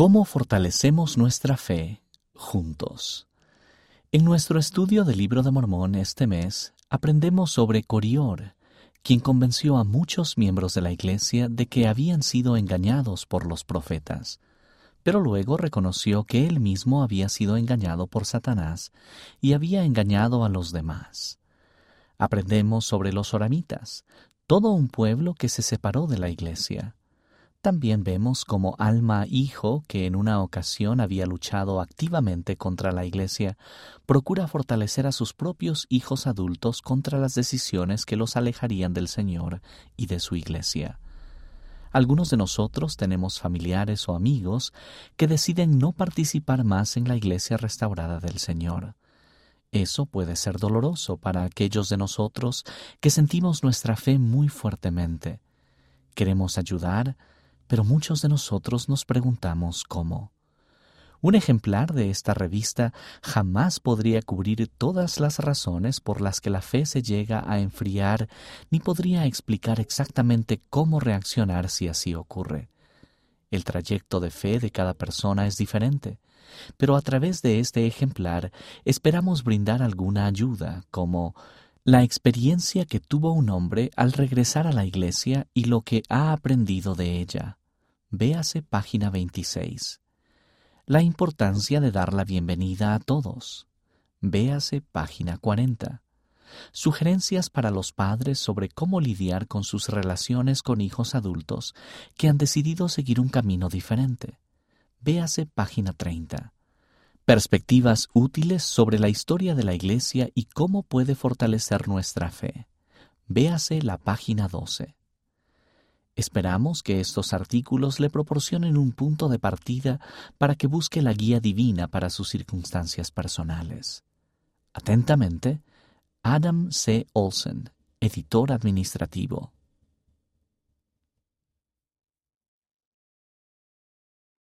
¿Cómo fortalecemos nuestra fe juntos? En nuestro estudio del libro de Mormón este mes, aprendemos sobre Corior, quien convenció a muchos miembros de la Iglesia de que habían sido engañados por los profetas, pero luego reconoció que él mismo había sido engañado por Satanás y había engañado a los demás. Aprendemos sobre los oramitas, todo un pueblo que se separó de la Iglesia. También vemos como Alma Hijo, que en una ocasión había luchado activamente contra la Iglesia, procura fortalecer a sus propios hijos adultos contra las decisiones que los alejarían del Señor y de su Iglesia. Algunos de nosotros tenemos familiares o amigos que deciden no participar más en la Iglesia restaurada del Señor. Eso puede ser doloroso para aquellos de nosotros que sentimos nuestra fe muy fuertemente. Queremos ayudar, pero muchos de nosotros nos preguntamos cómo. Un ejemplar de esta revista jamás podría cubrir todas las razones por las que la fe se llega a enfriar, ni podría explicar exactamente cómo reaccionar si así ocurre. El trayecto de fe de cada persona es diferente, pero a través de este ejemplar esperamos brindar alguna ayuda, como la experiencia que tuvo un hombre al regresar a la iglesia y lo que ha aprendido de ella. Véase página 26. La importancia de dar la bienvenida a todos. Véase página 40. Sugerencias para los padres sobre cómo lidiar con sus relaciones con hijos adultos que han decidido seguir un camino diferente. Véase página 30. Perspectivas útiles sobre la historia de la Iglesia y cómo puede fortalecer nuestra fe. Véase la página 12. Esperamos que estos artículos le proporcionen un punto de partida para que busque la guía divina para sus circunstancias personales. Atentamente, Adam C. Olsen, editor administrativo.